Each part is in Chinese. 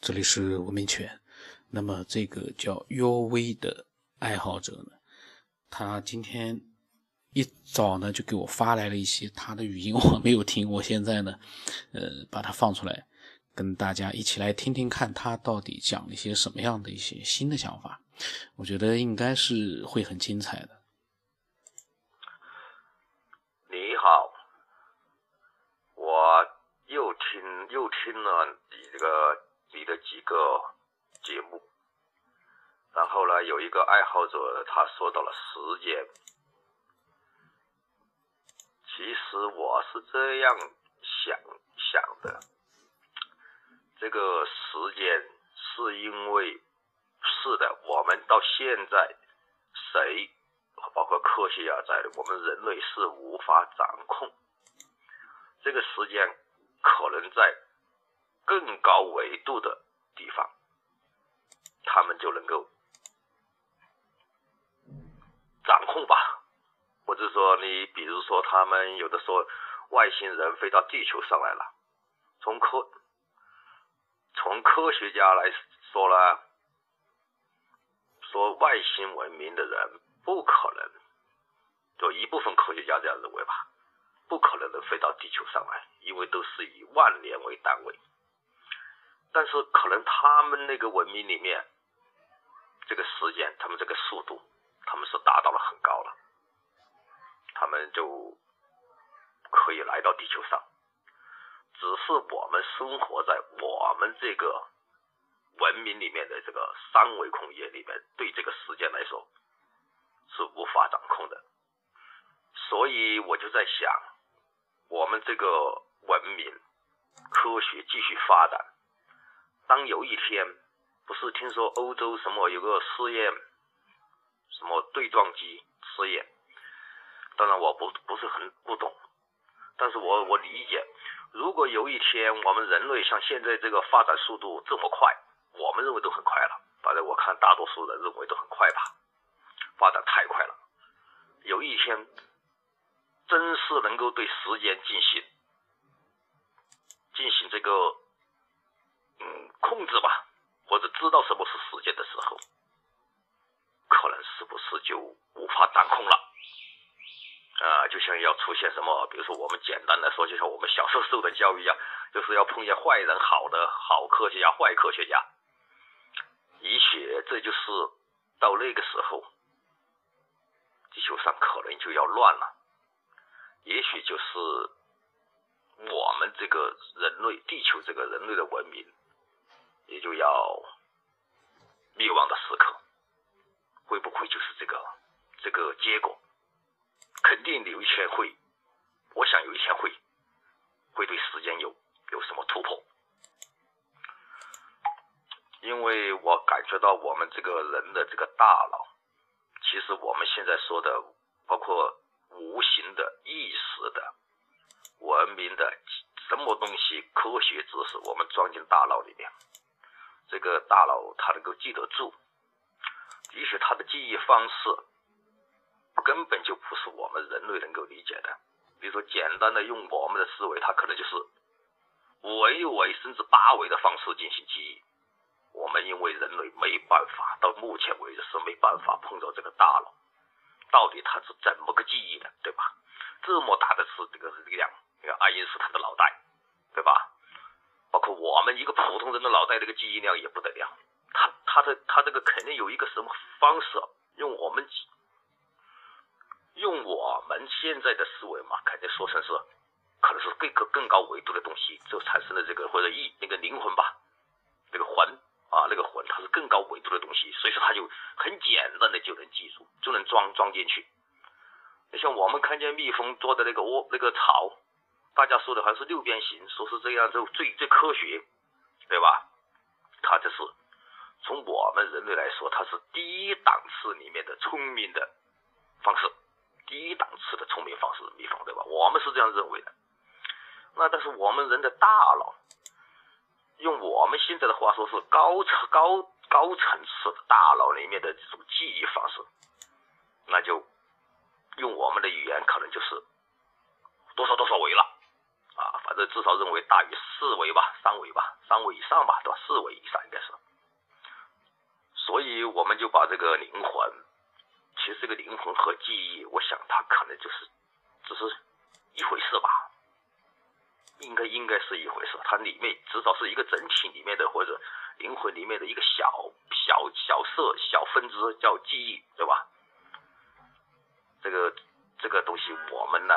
这里是文明犬。那么这个叫 U V 的爱好者呢，他今天一早呢就给我发来了一些他的语音，我没有听。我现在呢，呃，把它放出来，跟大家一起来听听看，他到底讲了一些什么样的一些新的想法。我觉得应该是会很精彩的。你好，我又听又听了你这个你的几个节目，然后呢，有一个爱好者他说到了时间，其实我是这样想想的，这个时间是因为。是的，我们到现在，谁，包括科学家在，我们人类是无法掌控。这个时间，可能在更高维度的地方，他们就能够掌控吧。或者说，你比如说，他们有的说外星人飞到地球上来了，从科从科学家来说呢。说外星文明的人不可能，就一部分科学家这样认为吧，不可能能飞到地球上来，因为都是以万年为单位。但是可能他们那个文明里面，这个时间，他们这个速度，他们是达到了很高了，他们就可以来到地球上。只是我们生活在我们这个。文明里面的这个三维空间里面，对这个时间来说是无法掌控的，所以我就在想，我们这个文明科学继续发展，当有一天，不是听说欧洲什么有个试验，什么对撞机试验，当然我不不是很不懂，但是我我理解，如果有一天我们人类像现在这个发展速度这么快。我们认为都很快了，反正我看大多数人认为都很快吧，发展太快了。有一天，真是能够对时间进行进行这个控制吧，或者知道什么是时间的时候，可能是不是就无法掌控了？啊，就像要出现什么，比如说我们简单的说，就像我们小时候受的教育一样，就是要碰见坏人、好的好科学家、坏科学家。也许这就是到那个时候，地球上可能就要乱了。也许就是我们这个人类，地球这个人类的文明，也就要灭亡的时刻。会不会就是这个这个结果？肯定有一天会，我想有一天会，会对时间有有什么突破。因为我感觉到我们这个人的这个大脑，其实我们现在说的，包括无形的意识的、文明的什么东西、科学知识，我们装进大脑里面，这个大脑它能够记得住，也许它的记忆方式根本就不是我们人类能够理解的。比如说，简单的用我们的思维，它可能就是五维、六维甚至八维的方式进行记忆。我们因为人类没办法，到目前为止是没办法碰到这个大脑，到底它是怎么个记忆的，对吧？这么大的是这个力量，你看爱因斯坦的脑袋，对吧？包括我们一个普通人的脑袋，这个记忆量也不得了。他他的他这个肯定有一个什么方式，用我们用我们现在的思维嘛，肯定说成是可能是更更更高维度的东西，就产生了这个或者意那个灵魂吧，那个魂。啊，那个魂它是更高维度的东西，所以说它就很简单的就能记住，就能装装进去。你像我们看见蜜蜂做的那个窝、那个巢，大家说的还是六边形，说是这样就最最科学，对吧？它这是从我们人类来说，它是低档次里面的聪明的方式，低档次的聪明方式，蜜蜂对吧？我们是这样认为的。那但是我们人的大脑。用我们现在的话说，是高层高高层次的大脑里面的这种记忆方式，那就用我们的语言可能就是多少多少维了啊，反正至少认为大于四维吧，三维吧，三维以上吧，对吧？四维以上应该是。所以我们就把这个灵魂，其实这个灵魂和记忆，我想它可能就是只是一回事吧，应该应该是一回事。它里面至少是一个整体里面的或者灵魂里面的一个小小小色小分支叫记忆，对吧？这个这个东西我们呢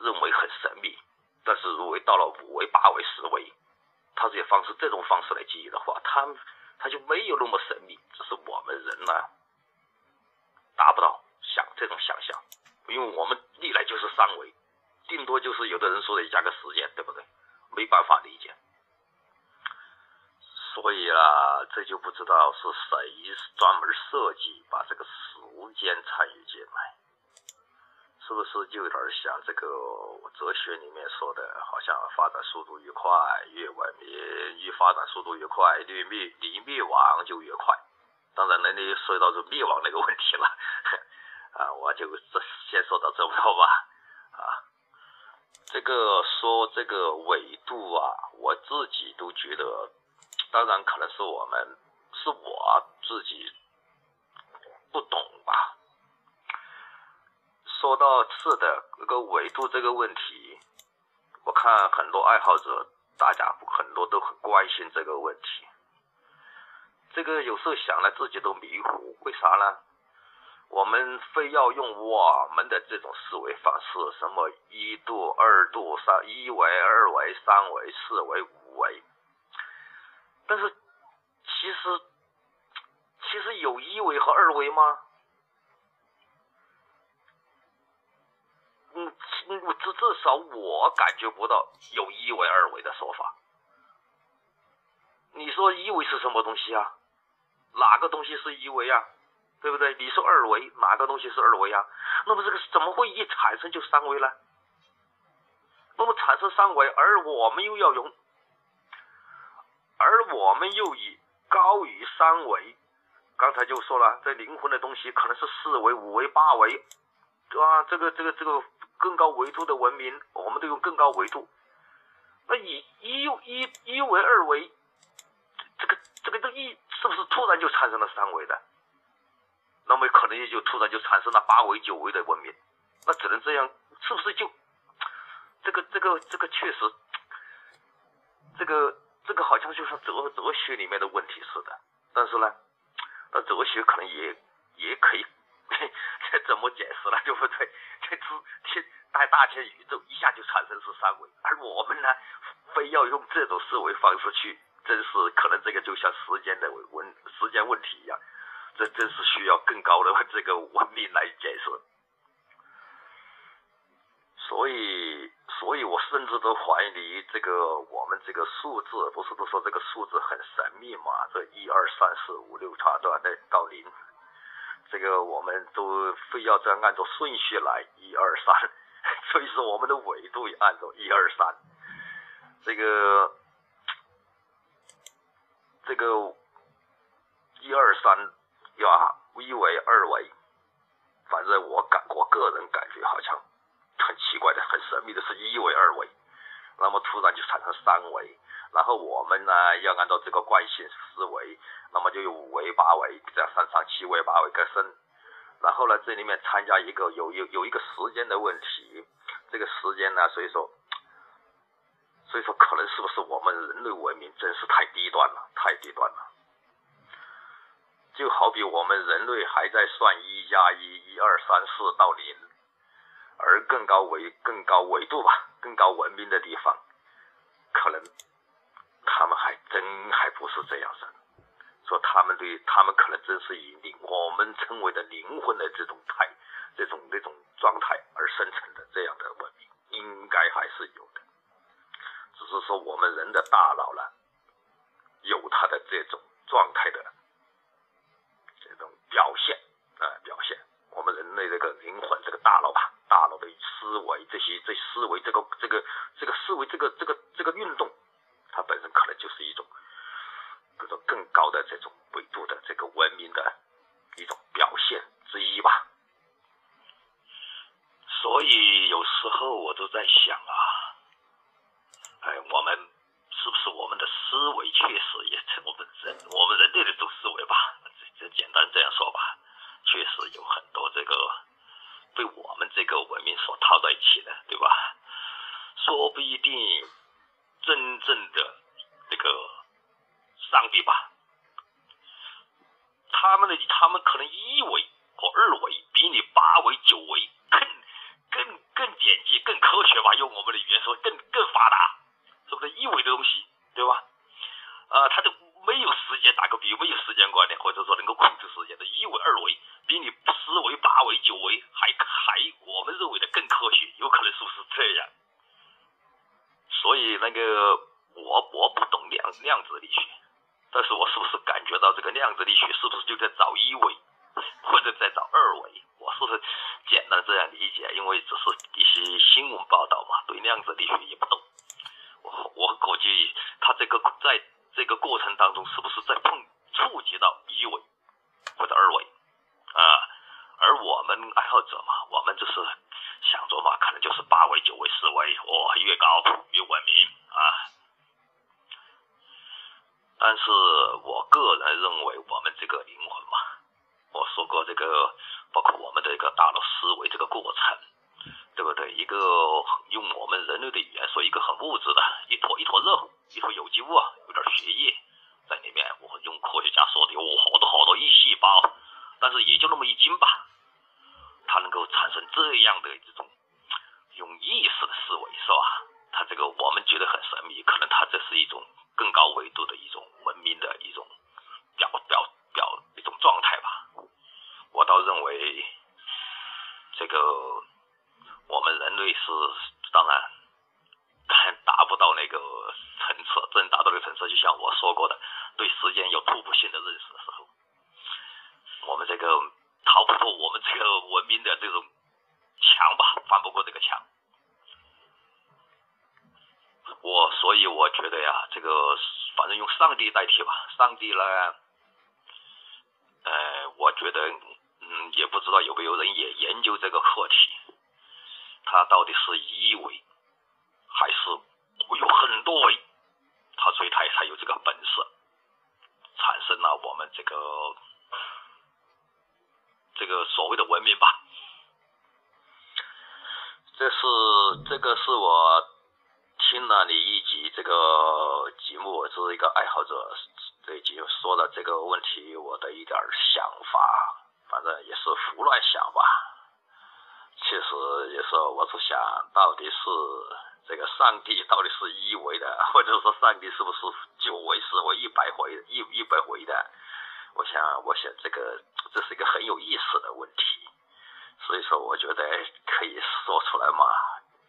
认为很神秘，但是如果到了五维、八维、十维，他这些方式这种方式来记忆的话，他他就没有那么神秘，只是我们人呢达不到想这种想象，因为我们历来就是三维，顶多就是有的人说的加个时间，对不对？没办法理解，所以啊，这就不知道是谁专门设计把这个时间参与进来。是不是就有点像这个哲学里面说的，好像发展速度越快，越文明；越发展速度越快，离灭离灭亡就越快。当然，那里说到这灭亡那个问题了，啊，我就这先说到这么多吧。啊，这个说这个纬度啊，我自己都觉得，当然可能是我们是我自己不懂吧。说到是的，这个纬度这个问题，我看很多爱好者，大家很多都很关心这个问题。这个有时候想了自己都迷糊，为啥呢？我们非要用我们的这种思维方式，什么一度、二度、三一维、二维、三维、四维、五维，但是其实其实有一维和二维吗？至至少我感觉不到有一维二维的说法。你说一维是什么东西啊？哪个东西是一维啊？对不对？你说二维，哪个东西是二维啊？那么这个怎么会一产生就三维呢？那么产生三维，而我们又要用，而我们又以高于三维，刚才就说了，这灵魂的东西可能是四维、五维、八维，对吧？这个、这个、这个。更高维度的文明，我们都用更高维度。那以一一一维、二维，这个这个这一是不是突然就产生了三维的？那么可能也就突然就产生了八维、九维的文明。那只能这样，是不是就这个这个这个确实，这个这个好像就像哲哲学里面的问题似的。但是呢，那哲学可能也也可以。这怎么解释呢？对不对？这只天大大千宇宙一下就产生是三维，而我们呢，非要用这种思维方式去，真是可能这个就像时间的问时间问题一样，这真是需要更高的这个文明来解释。所以，所以我甚至都怀疑这个我们这个数字，不是都说这个数字很神秘嘛？这一二三四五六叉段的到零。这个我们都非要这样按照顺序来，一二三，所以说我们的纬度也按照一二三。这个这个一二三呀，一维二维，反正我感我个人感觉好像很奇怪的，很神秘的是一维二维，那么突然就产生三维。然后我们呢，要按照这个惯性思维，那么就有五维、八维，这样上上七维、八维更深。然后呢，这里面参加一个有有有一个时间的问题，这个时间呢，所以说，所以说可能是不是我们人类文明真是太低端了，太低端了。就好比我们人类还在算一加一，一二三四到零，而更高维、更高维度吧，更高文明的地方，可能。他们还真还不是这样子，说他们对他们可能真是以灵我们称为的灵魂的这种态，这种那种状态而生成的这样的文明，应该还是有的。只是说我们人的大脑呢，有它的这种状态的这种表现啊表现。我们人类这个灵魂这个大脑吧，大脑的思维这些这思维这个这个这个思维这个这个这个运动。它本身可能就是一种，或者更高的这种维度的这个文明的一种表现之一吧。所以有时候我都在想啊哎我们是不是我们的思维确实也成我们人我们人类的这种思维吧这这简单这样说吧确实有很多这个被我们这个文明所套在一起的对吧？说不一定真正的这个上帝吧。他们的他们可能一维和二维比你八维九维道嘛，对量子力学也不懂。我我估计他这个在这个过程当中，是不是在碰触及到一维或者二维啊？而我们爱好者嘛，我们就是想着嘛，可能就是八维、九维、十维，哦，越高越文明啊。但是我个人认为，我们这个灵魂嘛，我说过这个，包括我们的一个大脑思维这个过程，对不对？一个用我们人类的语言说，一个很物质的，一坨一坨肉，一坨有机物，有点血液在里面。我用科学家说的，哦，好多好多亿细胞，但是也就那么一斤吧。它能够产生这样的这种用意识的思维，是吧？它这个我们觉得很神秘，可能它这是一种更高维度的一种文明的一种表表表一种状态吧。我倒认为，这个我们人类是当然，但达不到那个层次，真达到那个层次，就像我说过的，对时间有突破性的认识的时候，我们这个。逃不过我们这个文明的这种墙吧，翻不过这个墙。我所以我觉得呀，这个反正用上帝代替吧。上帝呢，呃，我觉得嗯，也不知道有没有人也研究这个课题，它到底是一维还是有很多维？他所以他才有这个本事，产生了我们这个。这个所谓的文明吧，这是这个是我听了你一集这个节目，我是一个爱好者，这一集说了这个问题，我的一点想法，反正也是胡乱想吧。其实也是，我是想到底是这个上帝到底是一维的，或者说上帝是不是九维、十维、一百维、一一百维的？我想，我想这个这是一个很有意思的问题，所以说我觉得可以说出来嘛，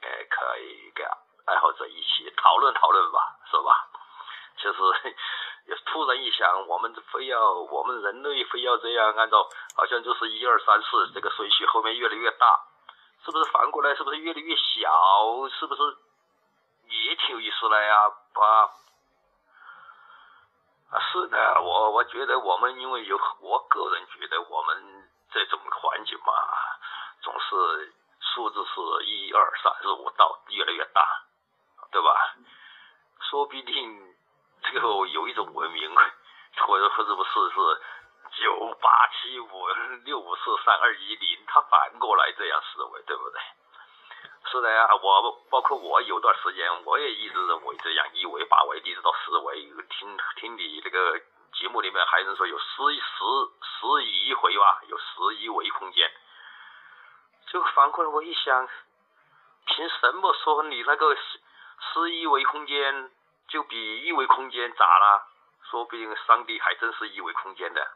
呃，可以跟爱好者一起讨论讨论吧，是吧？其 实也突然一想，我们非要我们人类非要这样按照，好像就是一二三四这个顺序，后面越来越大，是不是反过来是不是越来越小？是不是也挺有意思的呀？把。啊，是的，我我觉得我们因为有，我个人觉得我们这种环境嘛，总是数字是一二三四五到越来越大，对吧？说不定这个有一种文明，或者或者不是是九八七五六五四三二一零，它反过来这样思维，对不对？是的呀，我包括我有段时间，我也一直认为这样一维、八维一直到十维。听听你这个节目里面还是说有十十十一回吧，有十一维空间。就反过来我一想，凭什么说你那个十十一维空间就比一维空间咋了？说不定上帝还真是一维空间的。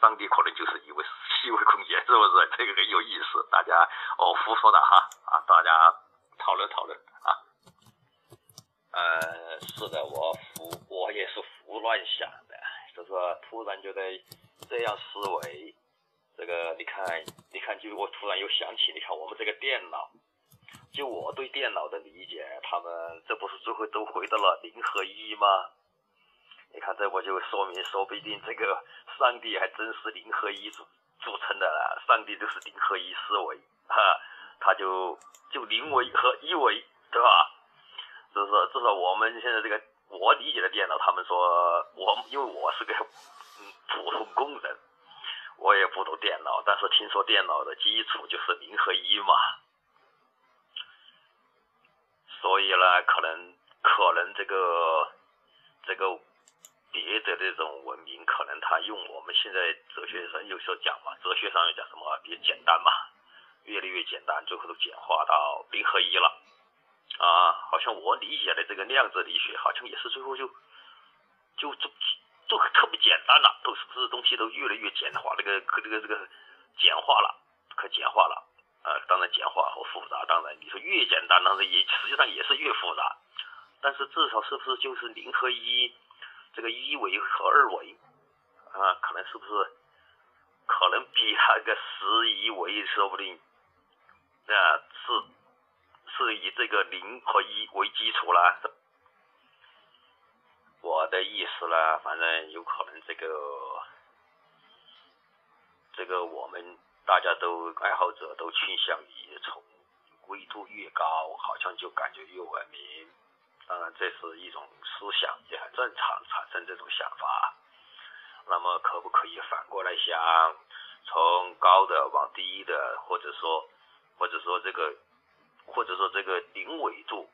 上帝可能就是一维一维空间，是不是？这个很有意思，大家哦胡说的哈，大家讨论讨论啊。呃，是的，我胡我也是胡乱想的，就是突然觉得这样思维，这个你看你看，就我突然又想起，你看我们这个电脑，就我对电脑的理解，他们这不是最后都回到了零和一吗？你看，这不就说明，说不定这个上帝还真是零和一组组成的，上帝就是零和一思维，哈，他就就零维和一维，对吧？就是至少我们现在这个我理解的电脑，他们说我因为我是个嗯普通工人，我也不懂电脑，但是听说电脑的基础就是零和一嘛，所以呢，可能可能这个这个。别的这种文明，可能他用我们现在哲学上有时候讲嘛，哲学上又讲什么？比较简单嘛，越来越简单，最后都简化到零和一了。啊，好像我理解的这个量子力学，好像也是最后就就就就特别简单了，都是不是东西都越来越简化，这个可这个这个简化了，可简化了。啊，当然简化和复杂，当然你说越简单，当然也实际上也是越复杂。但是至少是不是就是零和一？这个一维和二维啊，可能是不是可能比那个十一维说不定啊是是以这个零和一为基础了。我的意思呢，反正有可能这个这个我们大家都爱好者都倾向于从维度越高，好像就感觉越文明。当然，这是一种思想，也很正常，产生这种想法。那么，可不可以反过来想，从高的往低的，或者说，或者说这个，或者说这个零维度、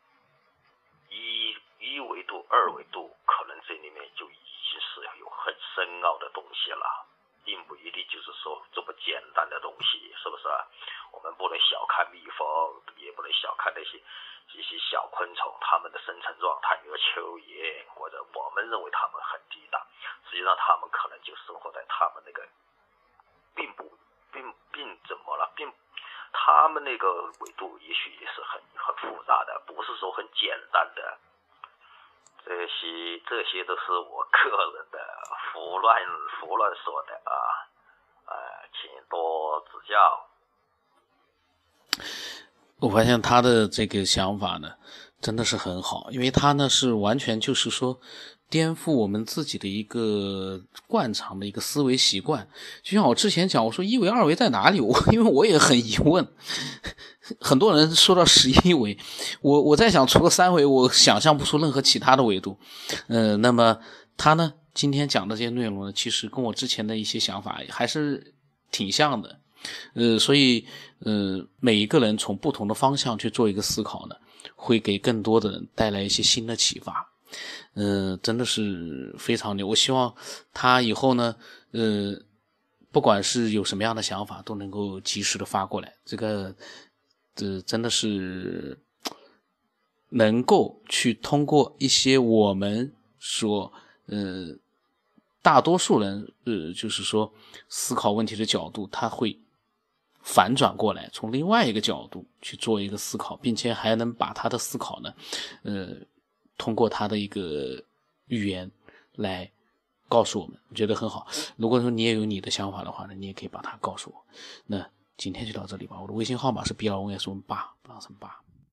一一维度、二维度，可能这里面就已经是有很深奥的东西了，并不一定就是说这么简单的东西，是不是？我们不能小看蜜蜂，也不能小看那些。这些小昆虫，它们的生存状态，比如蚯蚓，或者我们认为它们很低档，实际上它们可能就是活在它们那个，并不，并并怎么了，并，他们那个维度也许也是很很复杂的，不是说很简单的。这些这些都是我个人的胡乱胡乱说的啊，呃，请多指教。我发现他的这个想法呢，真的是很好，因为他呢是完全就是说颠覆我们自己的一个惯常的一个思维习惯。就像我之前讲，我说一维二维在哪里？我因为我也很疑问，很多人说到十一维，我我在想，除了三维，我想象不出任何其他的维度。嗯，那么他呢，今天讲的这些内容呢，其实跟我之前的一些想法还是挺像的。呃，所以，呃，每一个人从不同的方向去做一个思考呢，会给更多的人带来一些新的启发。嗯，真的是非常牛。我希望他以后呢，呃，不管是有什么样的想法，都能够及时的发过来。这个，这真的是能够去通过一些我们说，呃，大多数人，呃，就是说思考问题的角度，他会。反转过来，从另外一个角度去做一个思考，并且还能把他的思考呢，呃，通过他的一个语言来告诉我们，我觉得很好。如果说你也有你的想法的话呢，你也可以把它告诉我。那今天就到这里吧，我的微信号码是 B 二五 S 八，不让什么八。